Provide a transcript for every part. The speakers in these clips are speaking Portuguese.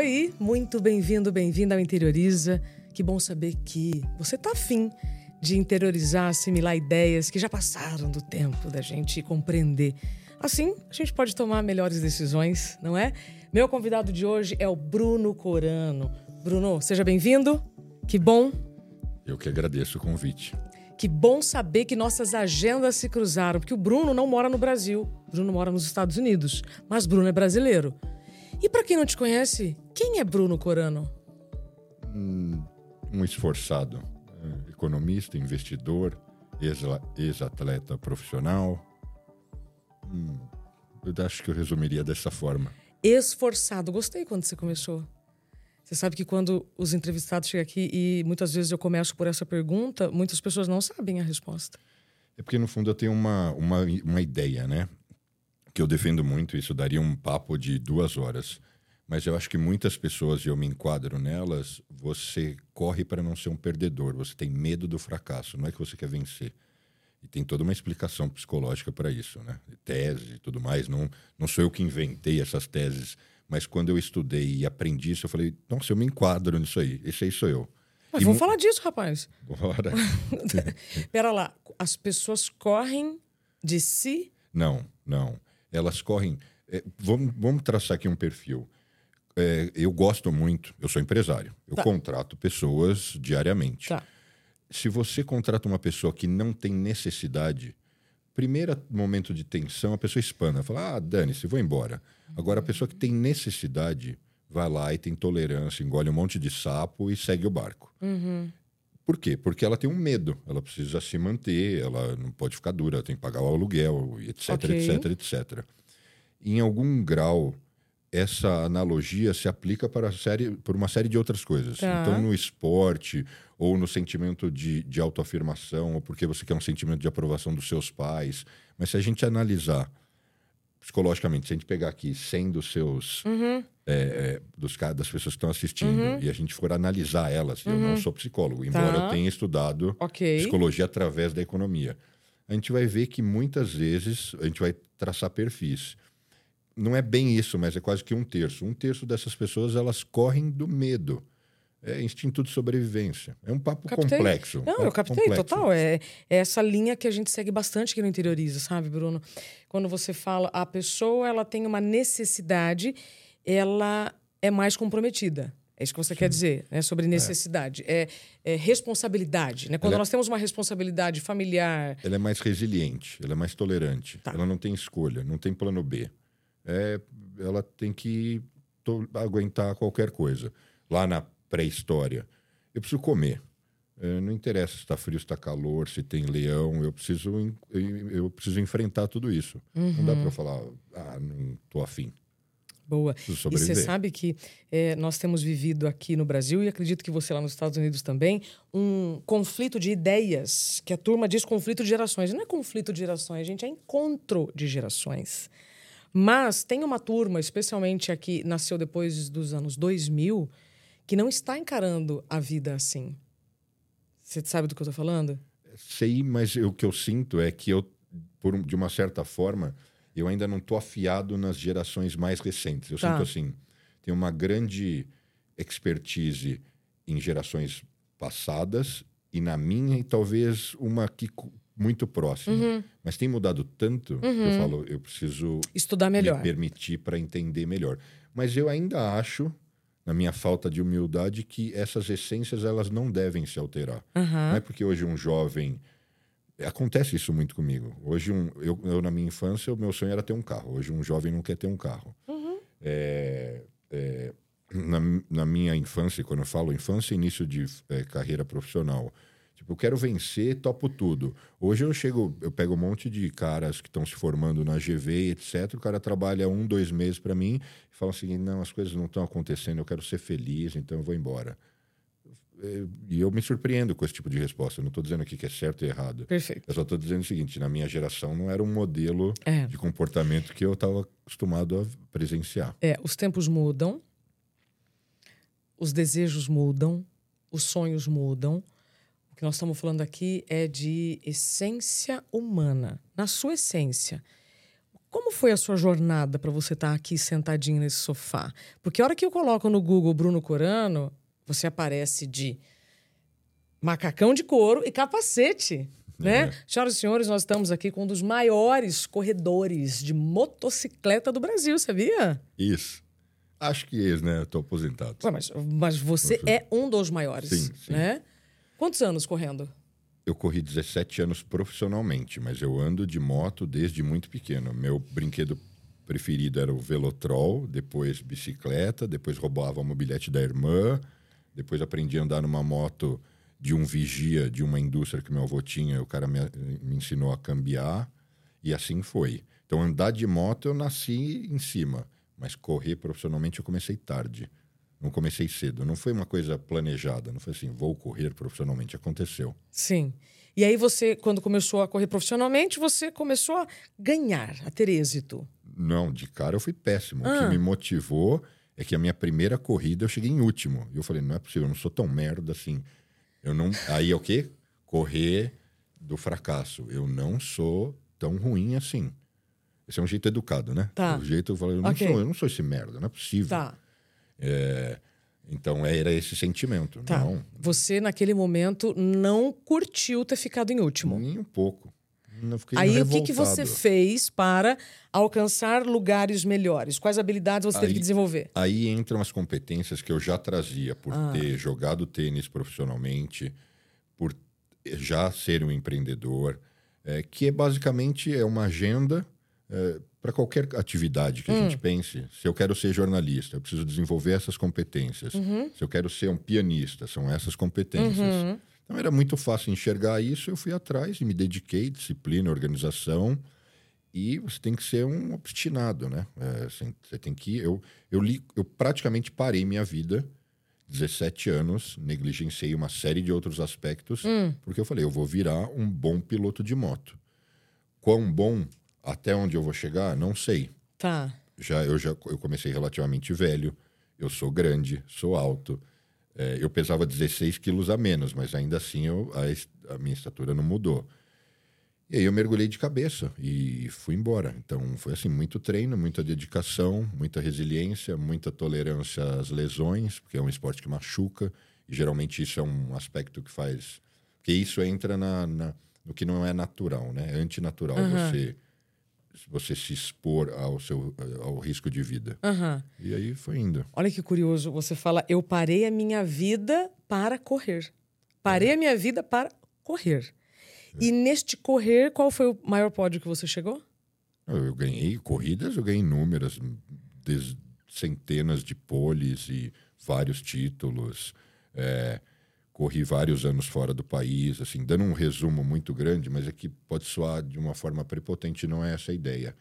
Oi, muito bem-vindo, bem-vinda ao Interioriza. Que bom saber que você está afim de interiorizar, assimilar ideias que já passaram do tempo da gente compreender. Assim, a gente pode tomar melhores decisões, não é? Meu convidado de hoje é o Bruno Corano. Bruno, seja bem-vindo. Que bom. Eu que agradeço o convite. Que bom saber que nossas agendas se cruzaram, porque o Bruno não mora no Brasil, o Bruno mora nos Estados Unidos, mas Bruno é brasileiro. E para quem não te conhece, quem é Bruno Corano? Hum, um esforçado, é, economista, investidor, ex-atleta profissional. Hum, eu acho que eu resumiria dessa forma. Esforçado. Gostei quando você começou. Você sabe que quando os entrevistados chegam aqui e muitas vezes eu começo por essa pergunta, muitas pessoas não sabem a resposta. É porque, no fundo, eu tenho uma, uma, uma ideia, né? Que eu defendo muito, isso daria um papo de duas horas. Mas eu acho que muitas pessoas, e eu me enquadro nelas, você corre para não ser um perdedor, você tem medo do fracasso, não é que você quer vencer. E tem toda uma explicação psicológica para isso, né? Tese e tudo mais. Não, não sou eu que inventei essas teses, mas quando eu estudei e aprendi isso, eu falei, nossa, eu me enquadro nisso aí, esse aí sou eu. Mas e vamos falar disso, rapaz. Bora. Pera lá, as pessoas correm de si? Não, não elas correm. É, vamos, vamos traçar aqui um perfil. É, eu gosto muito, eu sou empresário, eu tá. contrato pessoas diariamente. Tá. Se você contrata uma pessoa que não tem necessidade, primeiro momento de tensão, a pessoa espana, fala: ah, dane-se, vou embora. Agora, a pessoa que tem necessidade vai lá e tem tolerância, engole um monte de sapo e segue o barco. Uhum. Por quê? Porque ela tem um medo, ela precisa se manter, ela não pode ficar dura, ela tem que pagar o aluguel, etc, okay. etc, etc. Em algum grau, essa analogia se aplica para série, por uma série de outras coisas. Tá. Então, no esporte, ou no sentimento de, de autoafirmação, ou porque você quer um sentimento de aprovação dos seus pais. Mas se a gente analisar psicologicamente, se a gente pegar aqui 100 dos seus. Uhum. É, é, dos, das pessoas que estão assistindo uhum. e a gente for analisar elas, uhum. eu não uhum. sou psicólogo, embora tá. eu tenha estudado okay. psicologia através da economia. A gente vai ver que muitas vezes a gente vai traçar perfis. Não é bem isso, mas é quase que um terço. Um terço dessas pessoas elas correm do medo. É instinto de sobrevivência. É um papo captei. complexo. Não, papo eu captei, complexo. total. É, é, essa linha que a gente segue bastante aqui no Interioriza, sabe, Bruno? Quando você fala, a pessoa ela tem uma necessidade, ela é mais comprometida. É isso que você Sim. quer dizer, né? Sobre necessidade. É, é, é responsabilidade. Né? Quando ela é nós temos uma responsabilidade familiar. Ela é mais resiliente, ela é mais tolerante. Tá. Ela não tem escolha, não tem plano B. É, ela tem que aguentar qualquer coisa. Lá na pré-história. Eu preciso comer. É, não interessa se está frio, se está calor, se tem leão. Eu preciso, eu preciso enfrentar tudo isso. Uhum. Não dá para falar, ah, não estou afim. Boa. E você sabe que é, nós temos vivido aqui no Brasil, e acredito que você lá nos Estados Unidos também, um conflito de ideias, que a turma diz conflito de gerações. Não é conflito de gerações, gente, é encontro de gerações. Mas tem uma turma, especialmente aqui, nasceu depois dos anos 2000, que não está encarando a vida assim. Você sabe do que eu estou falando? Sei, mas o que eu sinto é que eu, por, de uma certa forma, eu ainda não estou afiado nas gerações mais recentes. Eu tá. sinto assim, tem uma grande expertise em gerações passadas e na minha e talvez uma que muito próxima. Uhum. Mas tem mudado tanto uhum. que eu uhum. falo, eu preciso estudar melhor, me permitir para entender melhor. Mas eu ainda acho na minha falta de humildade, que essas essências elas não devem se alterar. Uhum. Não é porque hoje um jovem. Acontece isso muito comigo. Hoje, um, eu, eu, na minha infância, o meu sonho era ter um carro. Hoje, um jovem não quer ter um carro. Uhum. É, é, na, na, minha infância, quando eu falo infância, início de é, carreira profissional, Tipo, eu quero vencer, topo tudo. Hoje eu chego, eu pego um monte de caras que estão se formando na GV, etc. O cara trabalha um, dois meses para mim e fala assim: não, as coisas não estão acontecendo, eu quero ser feliz, então eu vou embora. E eu me surpreendo com esse tipo de resposta. Eu não estou dizendo aqui que é certo e errado. Perfeito. Eu só estou dizendo o seguinte: na minha geração não era um modelo é. de comportamento que eu estava acostumado a presenciar. É, os tempos mudam, os desejos mudam, os sonhos mudam que nós estamos falando aqui é de essência humana. Na sua essência, Como foi a sua jornada para você estar tá aqui sentadinho nesse sofá? Porque a hora que eu coloco no Google Bruno Corano, você aparece de macacão de couro e capacete. Né? É. Senhoras e senhores, nós estamos aqui com um dos maiores corredores de motocicleta do Brasil, sabia? Isso. Acho que é, né? Estou aposentado. Ué, mas, mas você é um dos maiores, sim, sim. né? Quantos anos correndo? Eu corri 17 anos profissionalmente, mas eu ando de moto desde muito pequeno. Meu brinquedo preferido era o Velotrol, depois bicicleta, depois roubava o mobilete da irmã, depois aprendi a andar numa moto de um vigia de uma indústria que meu avô tinha, o cara me, me ensinou a cambiar e assim foi. Então, andar de moto eu nasci em cima, mas correr profissionalmente eu comecei tarde. Não comecei cedo, não foi uma coisa planejada, não foi assim, vou correr profissionalmente, aconteceu. Sim. E aí você, quando começou a correr profissionalmente, você começou a ganhar, a ter êxito. Não, de cara eu fui péssimo. Ah. O que ah. me motivou é que a minha primeira corrida eu cheguei em último. E eu falei, não é possível, eu não sou tão merda assim. Eu não. Aí é o quê? Correr do fracasso. Eu não sou tão ruim assim. Esse é um jeito educado, né? Tá. O jeito eu falei, eu não, okay. sou, eu não sou esse merda, não é possível. Tá. É, então era esse sentimento. Tá. Não. Você, naquele momento, não curtiu ter ficado em último? Nem um pouco. Aí o que, que você fez para alcançar lugares melhores? Quais habilidades você aí, teve que desenvolver? Aí entram as competências que eu já trazia por ah. ter jogado tênis profissionalmente, por já ser um empreendedor, é, que é basicamente é uma agenda é, para qualquer atividade que hum. a gente pense. Se eu quero ser jornalista, eu preciso desenvolver essas competências. Uhum. Se eu quero ser um pianista, são essas competências. Uhum. Então era muito fácil enxergar isso, eu fui atrás e me dediquei, disciplina, organização. E você tem que ser um obstinado, né? É, assim, você tem que. Eu, eu, li, eu praticamente parei minha vida, 17 anos, negligenciei uma série de outros aspectos, hum. porque eu falei, eu vou virar um bom piloto de moto. Quão bom, até onde eu vou chegar, não sei. Tá. Já, eu já eu comecei relativamente velho, eu sou grande, sou alto. É, eu pesava 16 quilos a menos, mas ainda assim eu, a, a, minha estatura não mudou. E aí eu mergulhei de cabeça e fui embora. Então foi assim, muito treino, muita dedicação, muita resiliência, muita tolerância às lesões, porque é um esporte que machuca. E geralmente isso é um aspecto que faz... Porque isso entra na, na no que não é natural, né? É antinatural uhum. você você se expor ao seu ao risco de vida. Uhum. E aí foi indo. Olha que curioso, você fala, eu parei a minha vida para correr. Parei é. a minha vida para correr. É. E neste correr, qual foi o maior pódio que você chegou? Eu ganhei corridas, eu ganhei inúmeras, centenas de poles e vários títulos. É, corri vários anos fora do país, assim, dando um resumo muito grande, mas aqui pode soar de uma forma prepotente, não é essa a ideia.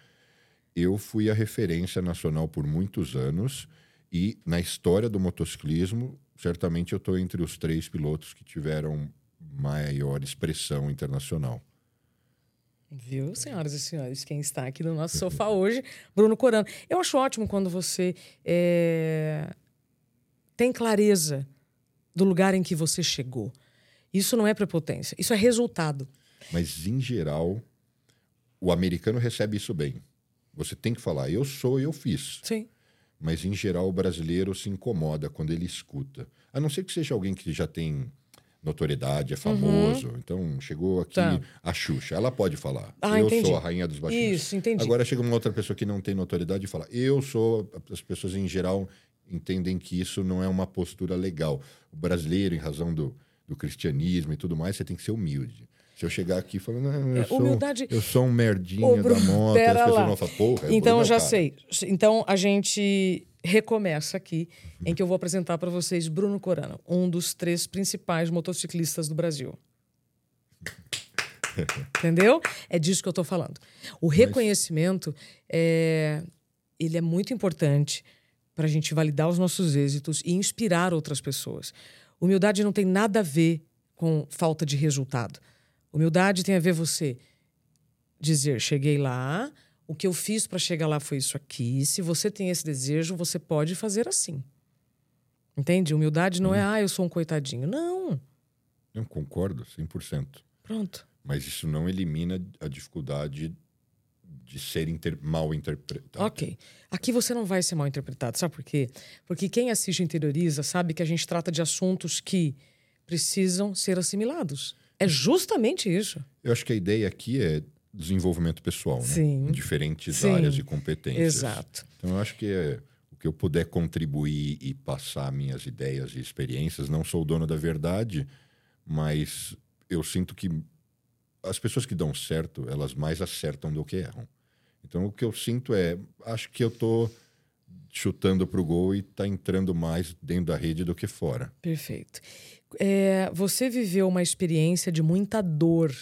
Eu fui a referência nacional por muitos anos e na história do motociclismo, certamente eu estou entre os três pilotos que tiveram maior expressão internacional. Viu, senhoras e senhores, quem está aqui no nosso sofá hoje, Bruno Corano. Eu acho ótimo quando você é... tem clareza do lugar em que você chegou. Isso não é prepotência, isso é resultado. Mas, em geral, o americano recebe isso bem. Você tem que falar, eu sou, eu fiz. Sim. Mas, em geral, o brasileiro se incomoda quando ele escuta. A não ser que seja alguém que já tem notoriedade, é uhum. famoso. Uhum. Então, chegou aqui tá. a Xuxa. Ela pode falar. Ah, eu entendi. sou a rainha dos baixinhos. Isso, entendi. Agora chega uma outra pessoa que não tem notoriedade e fala, eu sou... As pessoas, em geral, entendem que isso não é uma postura legal. O brasileiro, em razão do, do cristianismo e tudo mais, você tem que ser humilde. Se eu chegar aqui falando, eu, é, sou, humildade... eu sou um merdinha Ô, da moto, as pessoas lá. vão falar, porra, Então, já cara. sei. Então, a gente recomeça aqui, em que eu vou apresentar para vocês Bruno Corano, um dos três principais motociclistas do Brasil. Entendeu? É disso que eu estou falando. O reconhecimento é, ele é muito importante para a gente validar os nossos êxitos e inspirar outras pessoas. Humildade não tem nada a ver com falta de resultado. Humildade tem a ver você dizer: cheguei lá, o que eu fiz para chegar lá foi isso aqui. Se você tem esse desejo, você pode fazer assim. Entende? Humildade não hum. é, ah, eu sou um coitadinho. Não. Eu concordo, 100%. Pronto. Mas isso não elimina a dificuldade de ser inter, mal interpretado. Ok. Aqui você não vai ser mal interpretado, sabe por quê? Porque quem assiste Interioriza sabe que a gente trata de assuntos que precisam ser assimilados. É justamente isso. Eu acho que a ideia aqui é desenvolvimento pessoal, né? Sim. Em diferentes Sim. áreas e competências. Exato. Então, eu acho que é, o que eu puder contribuir e passar minhas ideias e experiências, não sou o dono da verdade, mas eu sinto que as pessoas que dão certo, elas mais acertam do que erram. Então, o que eu sinto é, acho que eu tô chutando para o gol e está entrando mais dentro da rede do que fora. Perfeito. É, você viveu uma experiência de muita dor.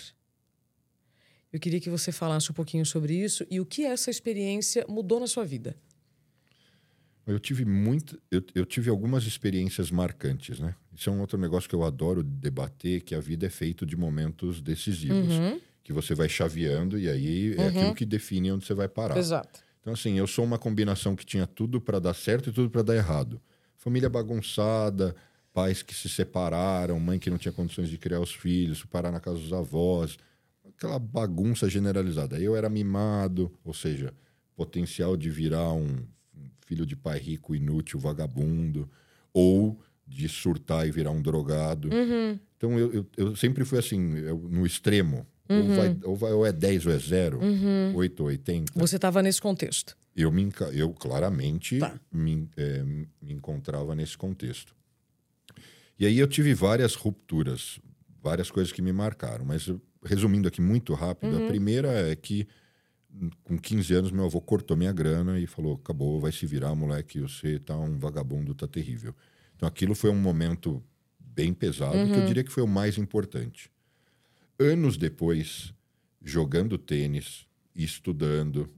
Eu queria que você falasse um pouquinho sobre isso e o que essa experiência mudou na sua vida. Eu tive muito, eu, eu tive algumas experiências marcantes, né? Isso é um outro negócio que eu adoro debater, que a vida é feito de momentos decisivos, uhum. Que você vai chaveando e aí é uhum. aquilo que define onde você vai parar. Exato. Então assim, eu sou uma combinação que tinha tudo para dar certo e tudo para dar errado. Família bagunçada, pais que se separaram, mãe que não tinha condições de criar os filhos, parar na casa dos avós, aquela bagunça generalizada. Eu era mimado, ou seja, potencial de virar um filho de pai rico, inútil, vagabundo, ou de surtar e virar um drogado. Uhum. Então eu, eu, eu, sempre fui assim, eu, no extremo. Uhum. Ou, vai, ou, vai, ou é 10 ou é 0, uhum. 8 ou 80. Você estava nesse contexto? Eu, me, eu claramente tá. me, é, me encontrava nesse contexto. E aí eu tive várias rupturas, várias coisas que me marcaram. Mas resumindo aqui muito rápido, a uhum. primeira é que com 15 anos, meu avô cortou minha grana e falou: acabou, vai se virar, moleque, você tá um vagabundo, tá terrível. Então aquilo foi um momento bem pesado, uhum. que eu uhum. diria que foi o mais importante. Anos depois, jogando tênis, estudando,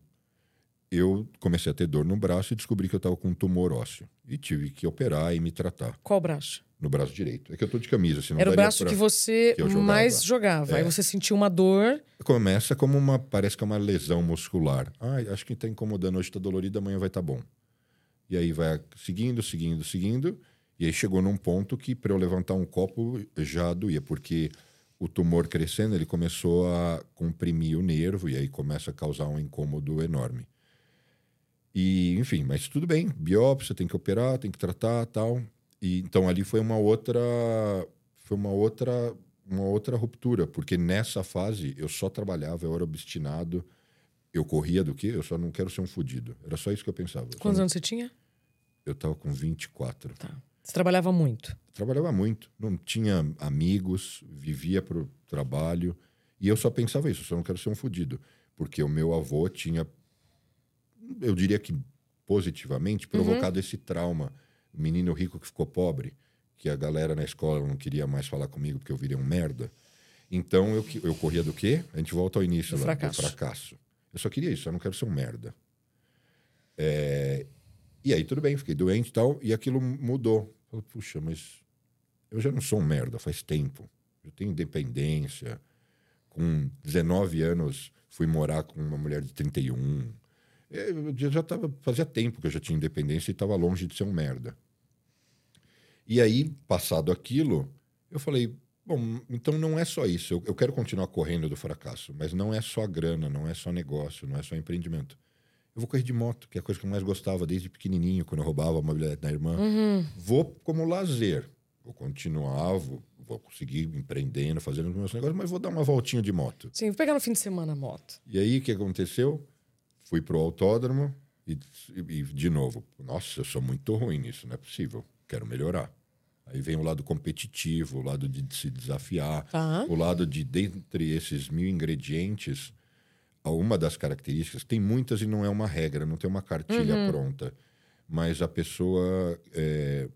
eu comecei a ter dor no braço e descobri que eu estava com um tumor ósseo. E tive que operar e me tratar. Qual braço? No braço direito. É que eu tô de camisa, senão Era o braço pra... que você que jogava. mais jogava. É. Aí você sentiu uma dor. Começa como uma. Parece que é uma lesão muscular. Ah, acho que está incomodando, hoje está dolorido, amanhã vai estar tá bom. E aí vai seguindo, seguindo, seguindo. E aí chegou num ponto que para eu levantar um copo já doía, porque o tumor crescendo, ele começou a comprimir o nervo e aí começa a causar um incômodo enorme. E, enfim, mas tudo bem, biópsia, tem que operar, tem que tratar, tal. E então ali foi uma outra foi uma outra uma outra ruptura, porque nessa fase eu só trabalhava, eu era obstinado, eu corria do quê? Eu só não quero ser um fudido. Era só isso que eu pensava. Quantos não... anos você tinha? Eu estava com 24. Tá. Você trabalhava muito? Trabalhava muito. Não tinha amigos, vivia para o trabalho. E eu só pensava isso, só não quero ser um fudido. Porque o meu avô tinha, eu diria que positivamente, provocado uhum. esse trauma menino rico que ficou pobre, que a galera na escola não queria mais falar comigo porque eu virei um merda. Então eu, eu corria do quê? A gente volta ao início do, lá, fracasso. do fracasso. Eu só queria isso, eu não quero ser um merda. É... E aí tudo bem, fiquei doente e tal, e aquilo mudou. Falei, puxa, mas eu já não sou um merda faz tempo. Eu tenho independência. Com 19 anos fui morar com uma mulher de 31. É, eu já tava, fazia tempo que eu já tinha independência e estava longe de ser um merda. E aí, passado aquilo, eu falei: bom, então não é só isso. Eu, eu quero continuar correndo do fracasso, mas não é só grana, não é só negócio, não é só empreendimento. Eu vou correr de moto, que é a coisa que eu mais gostava desde pequenininho, quando eu roubava a mobilidade da irmã. Uhum. Vou como lazer. Vou continuar, vou, vou conseguir empreendendo, fazendo os meus negócios, mas vou dar uma voltinha de moto. Sim, vou pegar no fim de semana a moto. E aí, o que aconteceu? Fui pro autódromo e, e, de novo, nossa, eu sou muito ruim nisso, não é possível, quero melhorar. Aí vem o lado competitivo, o lado de se desafiar, uhum. o lado de, dentre esses mil ingredientes, uma das características, tem muitas e não é uma regra, não tem uma cartilha uhum. pronta, mas a pessoa, é,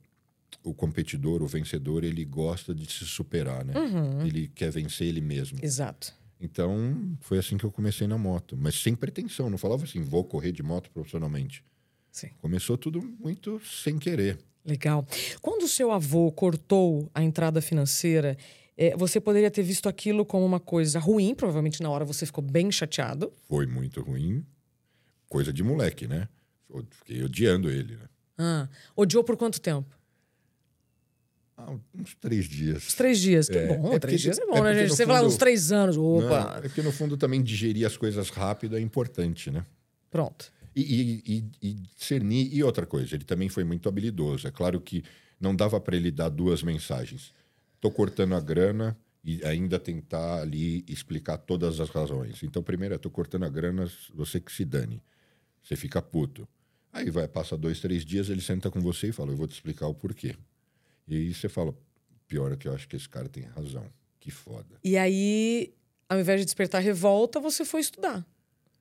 o competidor, o vencedor, ele gosta de se superar, né? Uhum. Ele quer vencer ele mesmo. Exato. Então, foi assim que eu comecei na moto. Mas sem pretensão, não falava assim, vou correr de moto profissionalmente. Sim. Começou tudo muito sem querer. Legal. Quando o seu avô cortou a entrada financeira, é, você poderia ter visto aquilo como uma coisa ruim, provavelmente na hora você ficou bem chateado. Foi muito ruim. Coisa de moleque, né? Fiquei odiando ele, né? Ah, odiou por quanto tempo? Ah, uns três dias. Uns três dias, que é, bom. É três dias é bom, é né, gente? Você fundo, fala uns três anos, opa. Não, é porque no fundo também digerir as coisas rápido é importante, né? Pronto. E, e, e, e discernir. E outra coisa, ele também foi muito habilidoso. É claro que não dava para ele dar duas mensagens. Estou cortando a grana e ainda tentar ali explicar todas as razões. Então, primeiro, estou cortando a grana, você que se dane. Você fica puto. Aí vai, passa dois, três dias, ele senta com você e fala: Eu vou te explicar o porquê. E aí você fala: Pior é que eu acho que esse cara tem razão. Que foda. E aí, ao invés de despertar revolta, você foi estudar.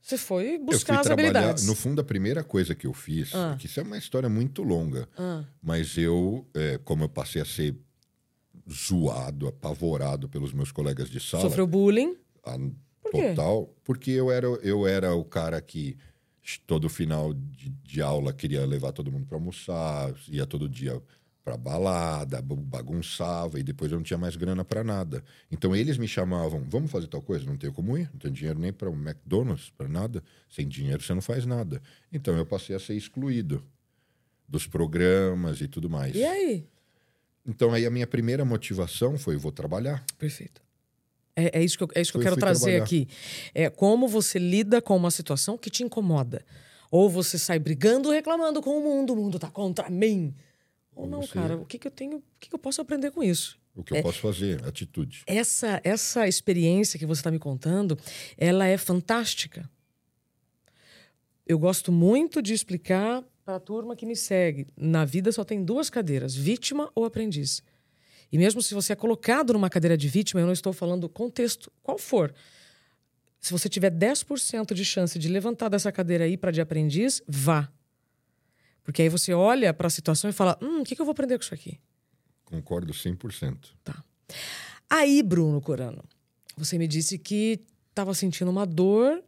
Você foi buscar as habilidades. No fundo, a primeira coisa que eu fiz, ah. que isso é uma história muito longa, ah. mas eu, é, como eu passei a ser zoado, apavorado pelos meus colegas de sala. Sofreu bullying? A, Por total. Porque eu era, eu era o cara que todo final de, de aula queria levar todo mundo para almoçar, ia todo dia para balada, bagunçava e depois eu não tinha mais grana para nada. Então eles me chamavam, vamos fazer tal coisa, não tenho como ir, não tenho dinheiro nem para um McDonald's, para nada. Sem dinheiro você não faz nada. Então eu passei a ser excluído dos programas e tudo mais. E aí? Então aí a minha primeira motivação foi vou trabalhar. Perfeito. É, é isso que eu, é isso que eu quero trazer trabalhar. aqui. É como você lida com uma situação que te incomoda. Ou você sai brigando, reclamando com o mundo, o mundo tá contra mim. Ou não, você... cara, o que, que eu tenho, o que, que eu posso aprender com isso? O que eu é, posso fazer, atitude. Essa, essa experiência que você está me contando, ela é fantástica. Eu gosto muito de explicar para a turma que me segue. Na vida só tem duas cadeiras: vítima ou aprendiz. E mesmo se você é colocado numa cadeira de vítima, eu não estou falando contexto qual for. Se você tiver 10% de chance de levantar dessa cadeira aí para de aprendiz, vá. Porque aí você olha para a situação e fala: hum, o que, que eu vou aprender com isso aqui? Concordo 100%. Tá. Aí, Bruno Corano, você me disse que estava sentindo uma dor.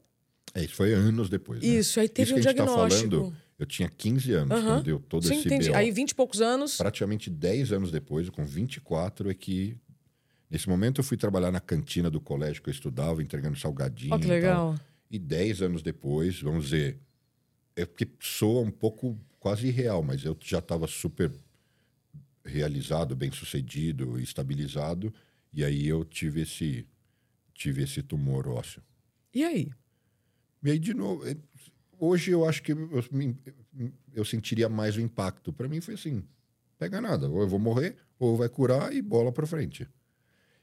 É, isso foi anos depois. Né? Isso, aí teve isso um diagnóstico. Tá falando, eu tinha 15 anos uhum. quando deu todo Sim, esse entendi. BO. Aí 20 e poucos anos. Praticamente 10 anos depois, com 24, é que. Nesse momento eu fui trabalhar na cantina do colégio que eu estudava, entregando salgadinho. Oh, que legal. E, e 10 anos depois, vamos dizer. É porque soa um pouco quase irreal, mas eu já estava super realizado, bem sucedido, estabilizado, e aí eu tive esse tive esse tumor ósseo. E aí? E aí de novo, é, hoje eu acho que eu, eu sentiria mais o impacto. Para mim foi assim, pega nada, ou eu vou morrer, ou vai curar e bola para frente.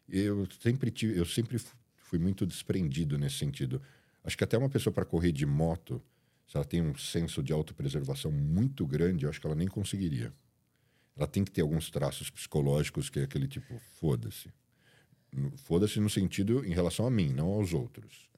Eu sempre tive, eu sempre fui muito desprendido nesse sentido. Acho que até uma pessoa para correr de moto, se ela tem um senso de autopreservação muito grande, eu acho que ela nem conseguiria. Ela tem que ter alguns traços psicológicos que é aquele tipo, foda-se. Foda-se no sentido em relação a mim, não aos outros.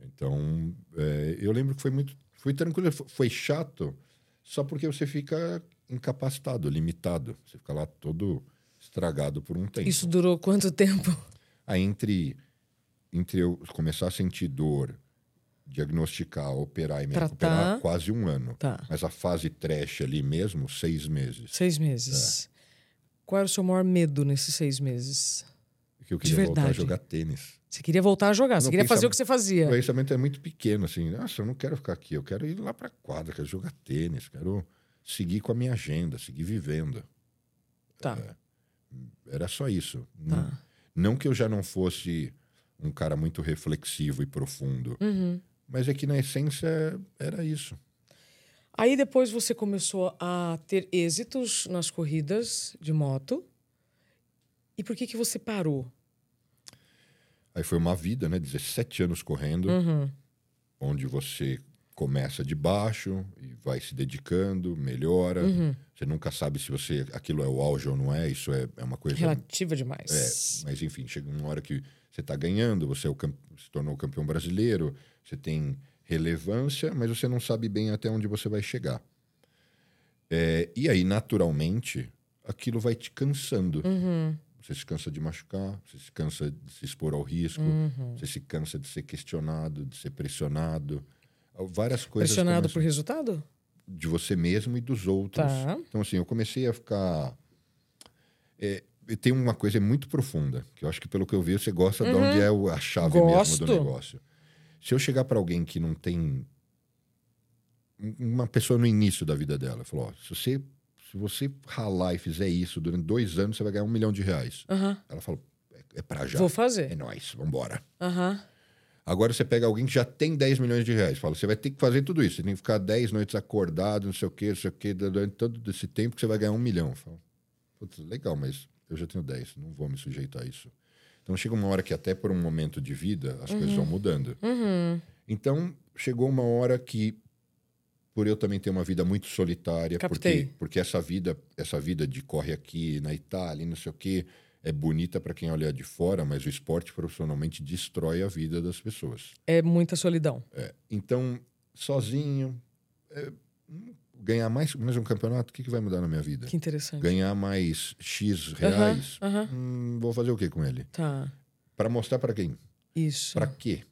Então, é, eu lembro que foi muito. Foi tranquilo, foi chato, só porque você fica incapacitado, limitado. Você fica lá todo estragado por um tempo. Isso durou quanto tempo? Aí, entre, entre eu começar a sentir dor, diagnosticar, operar e me Tratar. recuperar quase um ano. Tá. Mas a fase trash ali mesmo, seis meses. Seis meses. É. Qual era o seu maior medo nesses seis meses? Que eu queria voltar a jogar tênis. Você queria voltar a jogar, você queria fazer o que você fazia. O pensamento é muito pequeno, assim. Nossa, eu não quero ficar aqui, eu quero ir lá para quadra, quero jogar tênis, quero seguir com a minha agenda, seguir vivendo. Tá. É, era só isso. Tá. Não, não que eu já não fosse um cara muito reflexivo e profundo. Uhum. Mas é que na essência era isso. Aí depois você começou a ter êxitos nas corridas de moto. E por que que você parou? Aí foi uma vida, né? 17 anos correndo, uhum. onde você começa de baixo e vai se dedicando, melhora. Uhum. Você nunca sabe se você aquilo é o auge ou não é. Isso é, é uma coisa relativa demais. É, mas enfim, chega uma hora que você está ganhando, você é o, se tornou campeão brasileiro, você tem relevância, mas você não sabe bem até onde você vai chegar. É, e aí, naturalmente, aquilo vai te cansando. Uhum. Você se cansa de machucar, você se cansa de se expor ao risco, uhum. você se cansa de ser questionado, de ser pressionado. Várias coisas. Pressionado começam... por resultado? De você mesmo e dos outros. Tá. Então, assim, eu comecei a ficar. É, tem uma coisa muito profunda, que eu acho que, pelo que eu vi, você gosta uhum. de onde é a chave Gosto. mesmo do negócio. Se eu chegar para alguém que não tem uma pessoa no início da vida dela, falou: ó, se você se você ralar e fizer isso durante dois anos, você vai ganhar um milhão de reais. Uhum. Ela falou, é, é pra já. Vou fazer. É nóis, vambora. Uhum. Agora você pega alguém que já tem 10 milhões de reais. Fala, você vai ter que fazer tudo isso. Você tem que ficar 10 noites acordado, não sei o quê, não sei o quê, durante todo esse tempo que você vai ganhar um milhão. Fala, legal, mas eu já tenho 10, não vou me sujeitar a isso. Então chega uma hora que até por um momento de vida as uhum. coisas vão mudando. Uhum. Então chegou uma hora que por eu também ter uma vida muito solitária, Captei. porque porque essa vida, essa vida de corre aqui na Itália, não sei o quê, é bonita para quem olha de fora, mas o esporte profissionalmente destrói a vida das pessoas. É muita solidão. É. Então, sozinho, é, ganhar mais, mais um campeonato, o que, que vai mudar na minha vida? Que interessante. Ganhar mais X reais, uh -huh, uh -huh. Hum, vou fazer o que com ele? Tá. Para mostrar para quem? Isso. Para quê?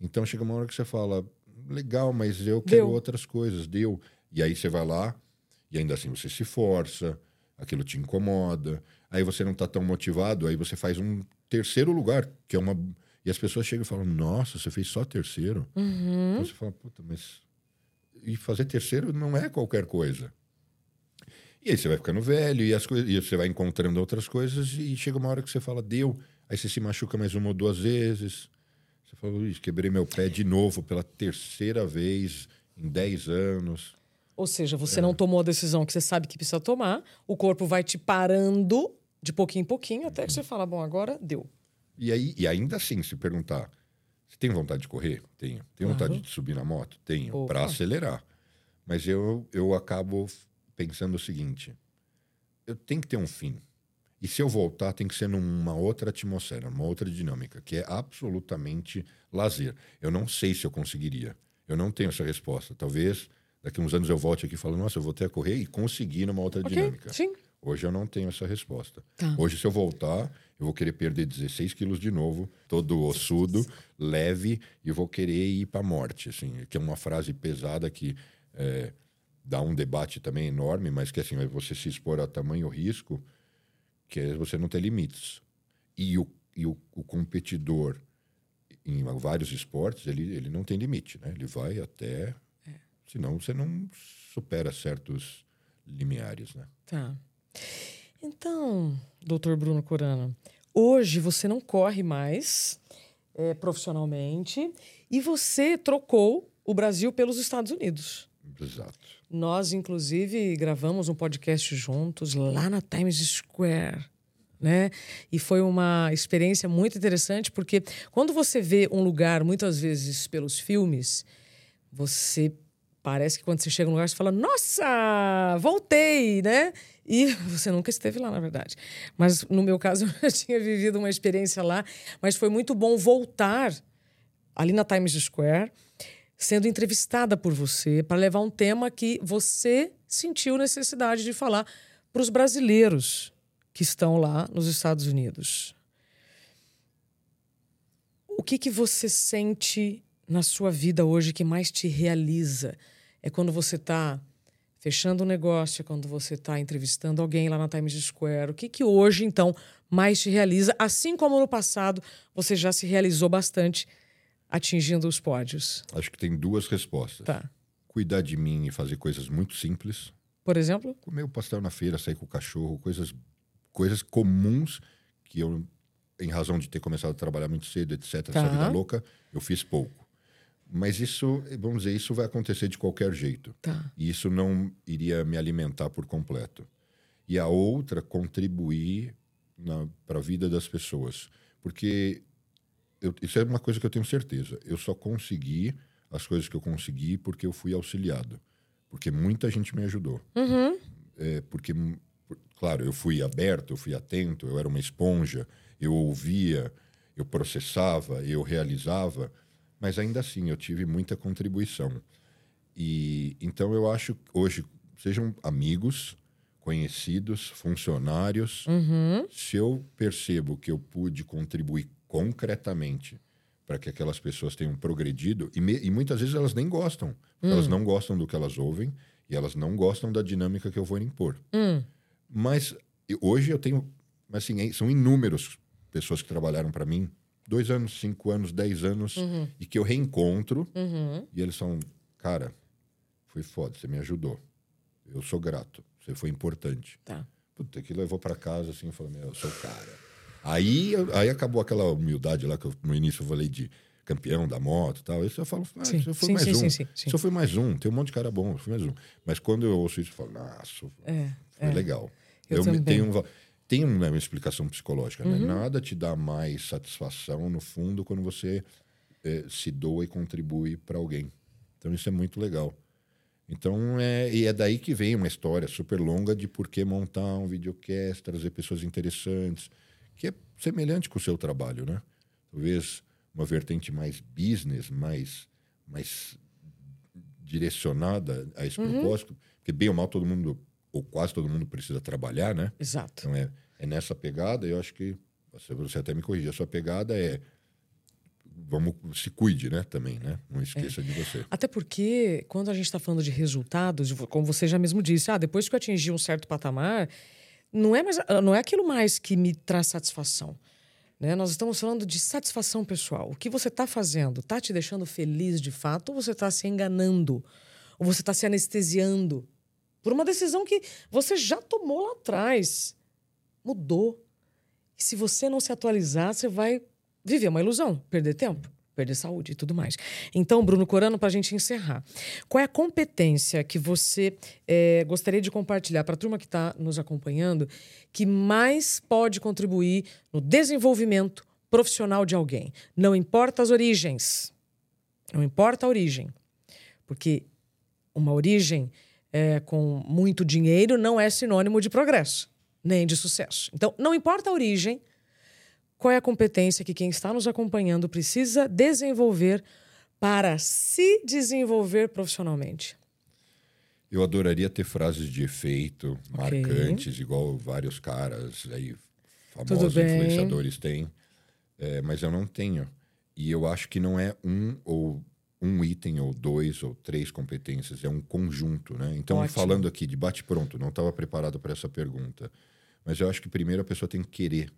Então chega uma hora que você fala, legal, mas eu quero Deu. outras coisas, deu. E aí você vai lá e ainda assim você se força, aquilo te incomoda, aí você não está tão motivado, aí você faz um terceiro lugar, que é uma. E as pessoas chegam e falam, nossa, você fez só terceiro? Uhum. Então você fala, puta, mas. E fazer terceiro não é qualquer coisa. E aí você vai ficando velho e, as coisas, e você vai encontrando outras coisas e chega uma hora que você fala, deu. Aí você se machuca mais uma ou duas vezes. Você fala, Luiz, quebrei meu pé de novo pela terceira vez em 10 anos. Ou seja, você é. não tomou a decisão que você sabe que precisa tomar, o corpo vai te parando de pouquinho em pouquinho até que você fala, bom, agora deu. E, aí, e ainda assim, se perguntar, você tem vontade de correr? Tenho. Tem vontade de subir na moto? Tenho. Para acelerar. Mas eu, eu acabo pensando o seguinte: eu tenho que ter um fim. E se eu voltar, tem que ser numa outra atmosfera, numa outra dinâmica, que é absolutamente lazer. Eu não sei se eu conseguiria. Eu não tenho essa resposta. Talvez daqui uns anos eu volte aqui e fale, nossa, eu voltei a correr e consegui numa outra okay, dinâmica. Sim. Hoje eu não tenho essa resposta. Tá. Hoje, se eu voltar, eu vou querer perder 16 quilos de novo, todo ossudo, leve, e vou querer ir para a morte. Assim, que é uma frase pesada que é, dá um debate também enorme, mas que assim, é você se expor a tamanho risco que é você não ter limites. E o, e o, o competidor em vários esportes, ele, ele não tem limite, né? Ele vai até... Senão você não supera certos limiares, né? Tá. Então, doutor Bruno Corano, hoje você não corre mais é, profissionalmente e você trocou o Brasil pelos Estados Unidos. Exato. Nós, inclusive, gravamos um podcast juntos lá na Times Square. Né? E foi uma experiência muito interessante, porque quando você vê um lugar, muitas vezes pelos filmes, você parece que quando você chega no lugar, você fala, nossa, voltei, né? E você nunca esteve lá, na verdade. Mas no meu caso, eu tinha vivido uma experiência lá, mas foi muito bom voltar ali na Times Square, sendo entrevistada por você, para levar um tema que você sentiu necessidade de falar para os brasileiros que estão lá nos Estados Unidos. O que, que você sente na sua vida hoje que mais te realiza? É quando você está fechando um negócio, é quando você está entrevistando alguém lá na Times Square. O que, que hoje, então, mais te realiza? Assim como no passado, você já se realizou bastante atingindo os pódios. Acho que tem duas respostas. Tá. Cuidar de mim e fazer coisas muito simples. Por exemplo? Comer o pastel na feira, sair com o cachorro, coisas, coisas comuns que eu, em razão de ter começado a trabalhar muito cedo, etc., tá. essa vida louca, eu fiz pouco. Mas isso, vamos dizer, isso vai acontecer de qualquer jeito. Tá. E isso não iria me alimentar por completo. E a outra, contribuir para a vida das pessoas. Porque eu, isso é uma coisa que eu tenho certeza. Eu só consegui as coisas que eu consegui porque eu fui auxiliado. Porque muita gente me ajudou. Uhum. É, porque, claro, eu fui aberto, eu fui atento, eu era uma esponja, eu ouvia, eu processava, eu realizava mas ainda assim eu tive muita contribuição. E então eu acho que hoje sejam amigos, conhecidos, funcionários, uhum. se eu percebo que eu pude contribuir concretamente para que aquelas pessoas tenham progredido e, me, e muitas vezes elas nem gostam, hum. elas não gostam do que elas ouvem e elas não gostam da dinâmica que eu vou impor. Hum. Mas hoje eu tenho, assim, são inúmeras pessoas que trabalharam para mim dois anos, cinco anos, dez anos, uhum. e que eu reencontro, uhum. e eles são, cara, foi foda, você me ajudou. Eu sou grato. Você foi importante. Tá. Puta, que levou para casa assim, falou, meu, eu sou o cara. Aí, aí acabou aquela humildade lá que eu, no início eu falei de campeão da moto e tal. Isso eu falo, ah, sim, isso foi sim, mais sim, um. Sim, sim, Isso foi mais um. Tem um monte de cara bom, foi mais um. Mas quando eu ouço isso, eu falo, nossa, é, foi é. legal. Eu, eu também. tenho, tem uma, explicação psicológica, né? uhum. né? Nada te dá mais satisfação, no fundo, quando você é, se doa e contribui para alguém. Então isso é muito legal. Então, é, e é daí que vem uma história super longa de por que montar um videocast, trazer pessoas interessantes, que é semelhante com o seu trabalho, né? Talvez uma vertente mais business, mais, mais direcionada a esse uhum. propósito, porque bem ou mal todo mundo, ou quase todo mundo precisa trabalhar, né? Exato. Então é, é nessa pegada, eu acho que, você, você até me corrija, a sua pegada é vamos se cuide, né? Também, né? Não esqueça é. de você. Até porque quando a gente está falando de resultados, como você já mesmo disse, ah, depois que eu atingi um certo patamar, não é mais, não é aquilo mais que me traz satisfação. Né? Nós estamos falando de satisfação pessoal. O que você está fazendo está te deixando feliz de fato ou você está se enganando? Ou você está se anestesiando por uma decisão que você já tomou lá atrás? Mudou. E se você não se atualizar, você vai viver uma ilusão, perder tempo, perder saúde e tudo mais. Então, Bruno Corano, para a gente encerrar, qual é a competência que você é, gostaria de compartilhar para a turma que está nos acompanhando que mais pode contribuir no desenvolvimento profissional de alguém? Não importa as origens, não importa a origem, porque uma origem é, com muito dinheiro não é sinônimo de progresso nem de sucesso. Então, não importa a origem, qual é a competência que quem está nos acompanhando precisa desenvolver para se desenvolver profissionalmente? Eu adoraria ter frases de efeito okay. marcantes, igual vários caras aí, famosos influenciadores têm, é, mas eu não tenho. E eu acho que não é um ou um item ou dois ou três competências, é um conjunto, né? Então, Ótimo. falando aqui de bate pronto, não estava preparado para essa pergunta, mas eu acho que primeiro a pessoa tem que querer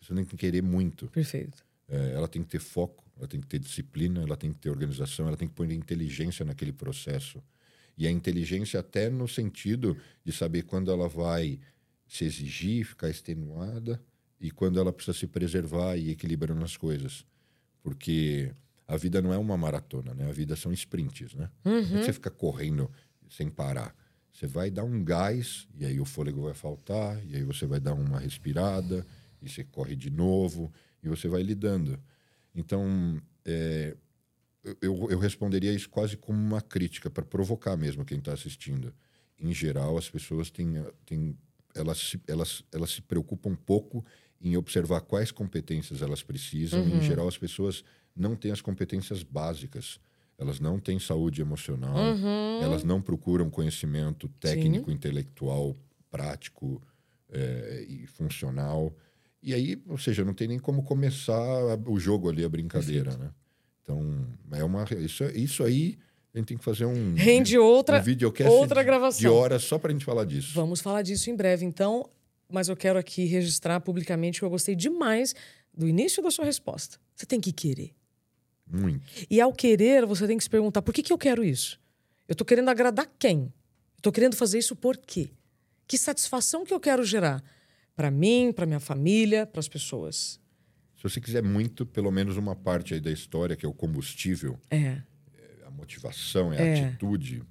você tem que querer muito. Perfeito. É, ela tem que ter foco, ela tem que ter disciplina, ela tem que ter organização, ela tem que pôr inteligência naquele processo. E a inteligência até no sentido de saber quando ela vai se exigir, ficar extenuada, e quando ela precisa se preservar e equilibrando as coisas. Porque a vida não é uma maratona, né? A vida são sprints, né? Uhum. Não é você fica correndo sem parar. Você vai dar um gás, e aí o fôlego vai faltar, e aí você vai dar uma respirada, e você corre de novo, e você vai lidando. Então, é, eu, eu responderia isso quase como uma crítica, para provocar mesmo quem está assistindo. Em geral, as pessoas têm, têm elas, se, elas, elas se preocupam pouco em observar quais competências elas precisam. Uhum. Em geral, as pessoas não têm as competências básicas. Elas não têm saúde emocional, uhum. elas não procuram conhecimento técnico, Sim. intelectual, prático é, e funcional. E aí, ou seja, não tem nem como começar o jogo ali, a brincadeira, né? Então, é uma, isso, isso aí a gente tem que fazer um. Rende outra, um outra gravação. De horas só para a gente falar disso. Vamos falar disso em breve, então. Mas eu quero aqui registrar publicamente que eu gostei demais do início da sua resposta. Você tem que querer. Muito. E ao querer, você tem que se perguntar: por que, que eu quero isso? Eu estou querendo agradar quem? Estou querendo fazer isso por quê? Que satisfação que eu quero gerar? para mim, para minha família, para as pessoas. Se você quiser muito, pelo menos uma parte aí da história, que é o combustível, é. é a motivação, é, é a atitude,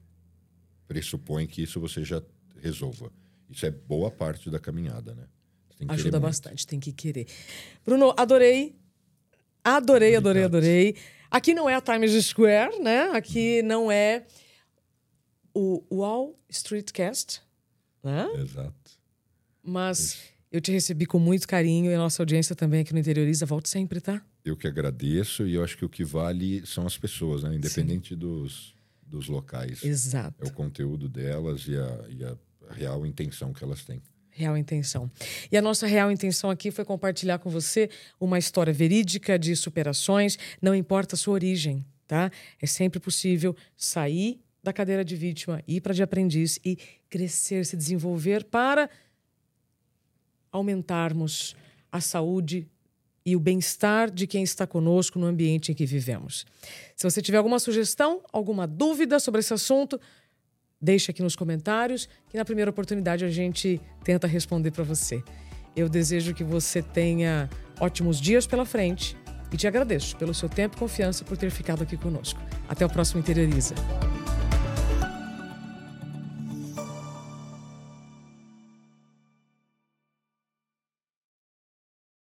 pressupõe que isso você já resolva. Isso é boa parte da caminhada, né? Ajuda bastante, tem que querer. Bruno, adorei. Adorei, adorei, adorei. Aqui não é a Times Square, né? Aqui não é o Wall Street Cast, né? Exato. Mas Isso. Eu te recebi com muito carinho e a nossa audiência também aqui no Interioriza. Volte sempre, tá? Eu que agradeço e eu acho que o que vale são as pessoas, né? Independente dos, dos locais. Exato. É o conteúdo delas e a, e a real intenção que elas têm. Real intenção. E a nossa real intenção aqui foi compartilhar com você uma história verídica de superações, não importa a sua origem, tá? É sempre possível sair da cadeira de vítima, ir para de aprendiz e crescer, se desenvolver para aumentarmos a saúde e o bem-estar de quem está conosco no ambiente em que vivemos. Se você tiver alguma sugestão, alguma dúvida sobre esse assunto, Deixe aqui nos comentários que na primeira oportunidade a gente tenta responder para você. Eu desejo que você tenha ótimos dias pela frente e te agradeço pelo seu tempo e confiança por ter ficado aqui conosco. Até o próximo Interioriza.